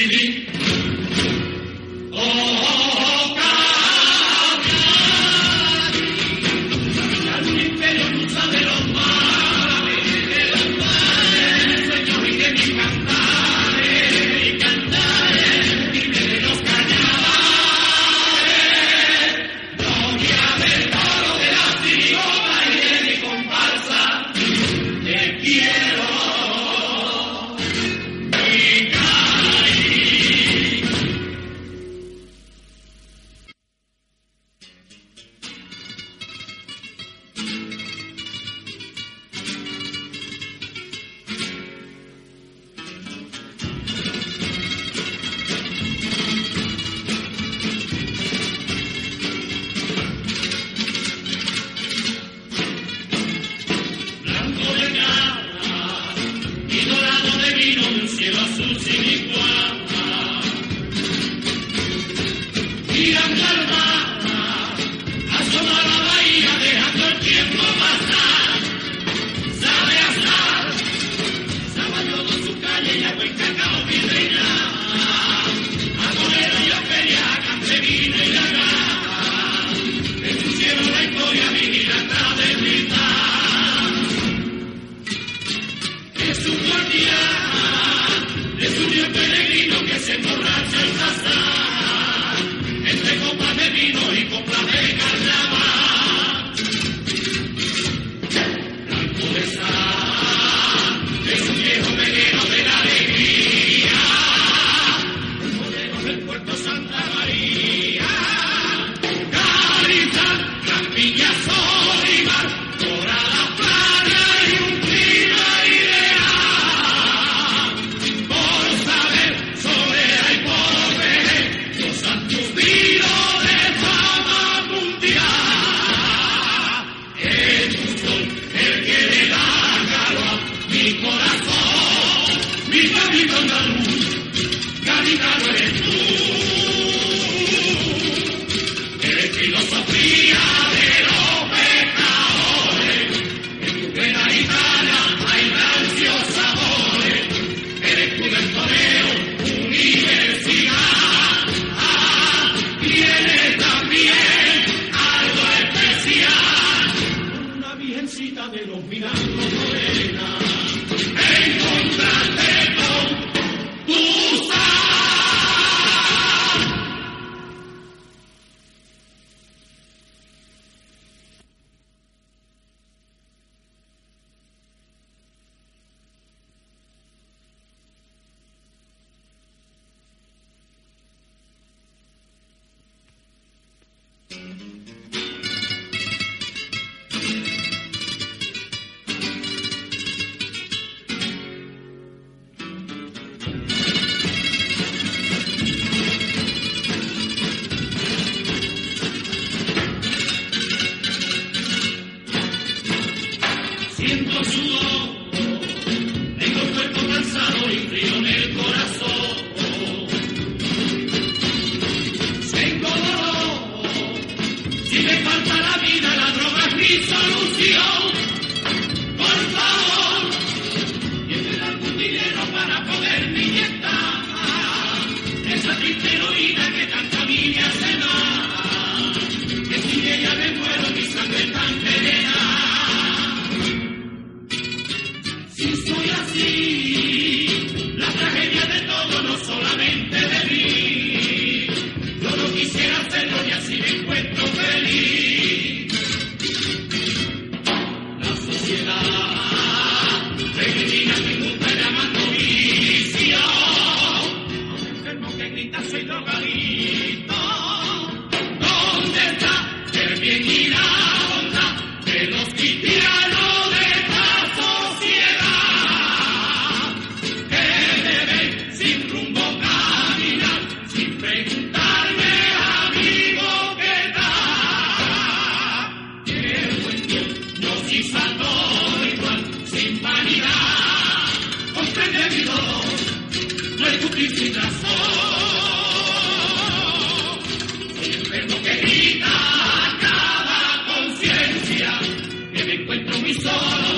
Chili, una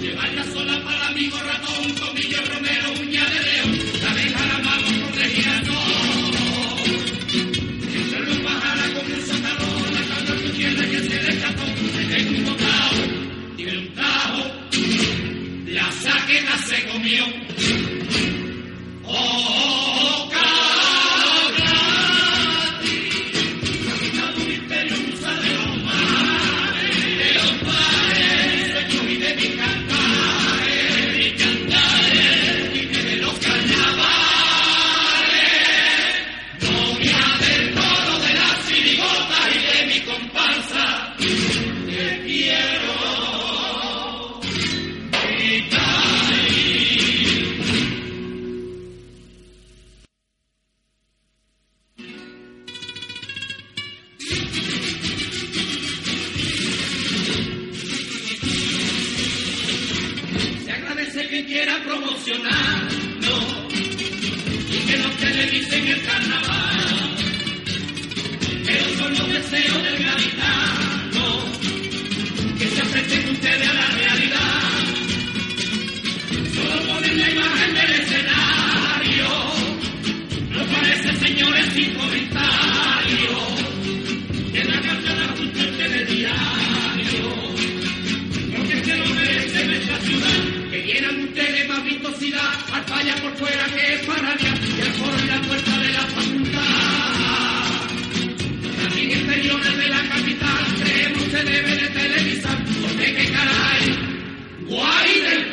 Llevar la sola para amigo ratón conmigo. واحد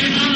Thank you.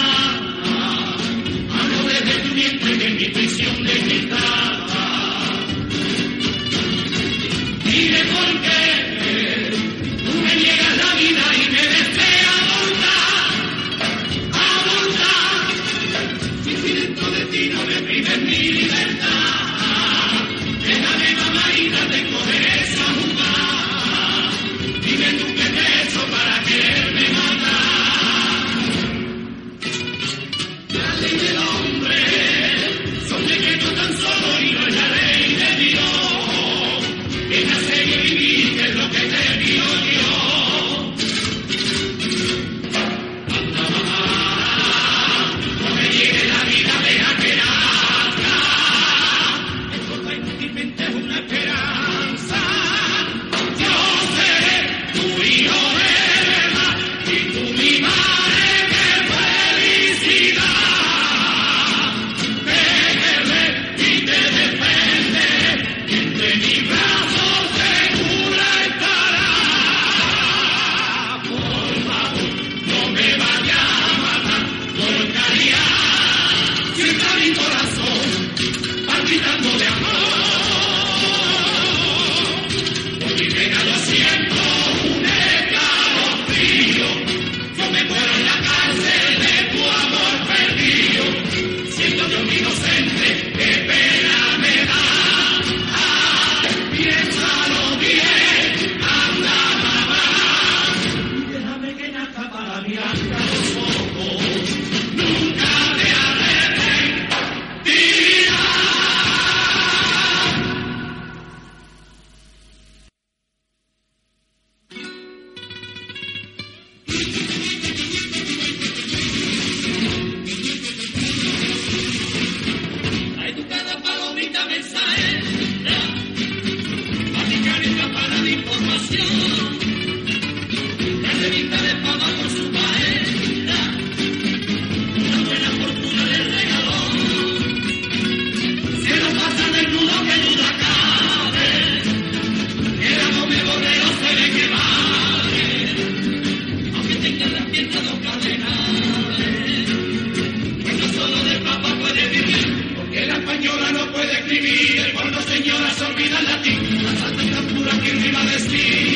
vivir, el pueblo señoras olvida el latín, la santa y la pura que iba a vestir.